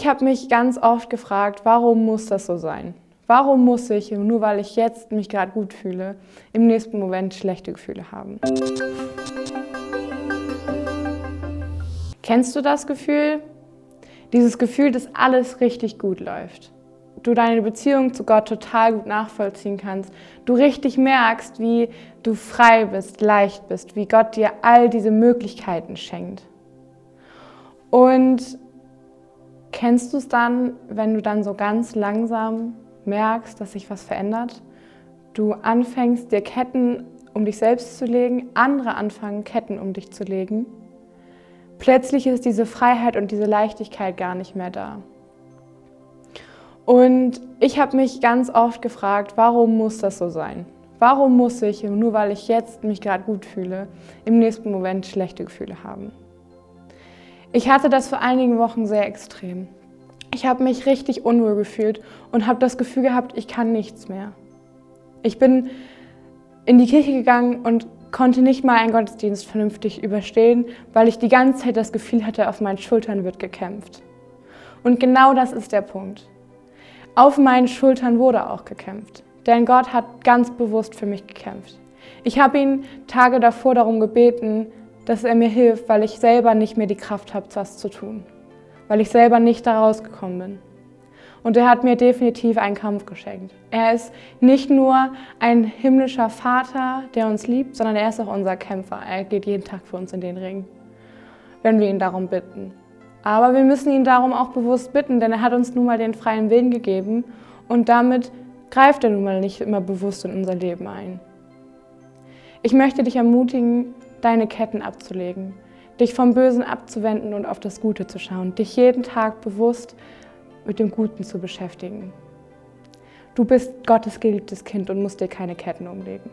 Ich habe mich ganz oft gefragt, warum muss das so sein? Warum muss ich, nur weil ich jetzt mich gerade gut fühle, im nächsten Moment schlechte Gefühle haben? Kennst du das Gefühl? Dieses Gefühl, dass alles richtig gut läuft. Du deine Beziehung zu Gott total gut nachvollziehen kannst. Du richtig merkst, wie du frei bist, leicht bist, wie Gott dir all diese Möglichkeiten schenkt. Und kennst du es dann, wenn du dann so ganz langsam merkst, dass sich was verändert? Du anfängst, dir Ketten um dich selbst zu legen, andere anfangen, Ketten um dich zu legen. Plötzlich ist diese Freiheit und diese Leichtigkeit gar nicht mehr da. Und ich habe mich ganz oft gefragt, warum muss das so sein? Warum muss ich, nur weil ich jetzt mich gerade gut fühle, im nächsten Moment schlechte Gefühle haben? Ich hatte das vor einigen Wochen sehr extrem. Ich habe mich richtig unwohl gefühlt und habe das Gefühl gehabt, ich kann nichts mehr. Ich bin in die Kirche gegangen und konnte nicht mal einen Gottesdienst vernünftig überstehen, weil ich die ganze Zeit das Gefühl hatte, auf meinen Schultern wird gekämpft. Und genau das ist der Punkt. Auf meinen Schultern wurde auch gekämpft, denn Gott hat ganz bewusst für mich gekämpft. Ich habe ihn Tage davor darum gebeten, dass er mir hilft, weil ich selber nicht mehr die Kraft habe, das zu tun, weil ich selber nicht da rausgekommen bin. Und er hat mir definitiv einen Kampf geschenkt. Er ist nicht nur ein himmlischer Vater, der uns liebt, sondern er ist auch unser Kämpfer. Er geht jeden Tag für uns in den Ring, wenn wir ihn darum bitten. Aber wir müssen ihn darum auch bewusst bitten, denn er hat uns nun mal den freien Willen gegeben und damit greift er nun mal nicht immer bewusst in unser Leben ein. Ich möchte dich ermutigen, deine Ketten abzulegen, dich vom Bösen abzuwenden und auf das Gute zu schauen, dich jeden Tag bewusst mit dem Guten zu beschäftigen. Du bist Gottes geliebtes Kind und musst dir keine Ketten umlegen.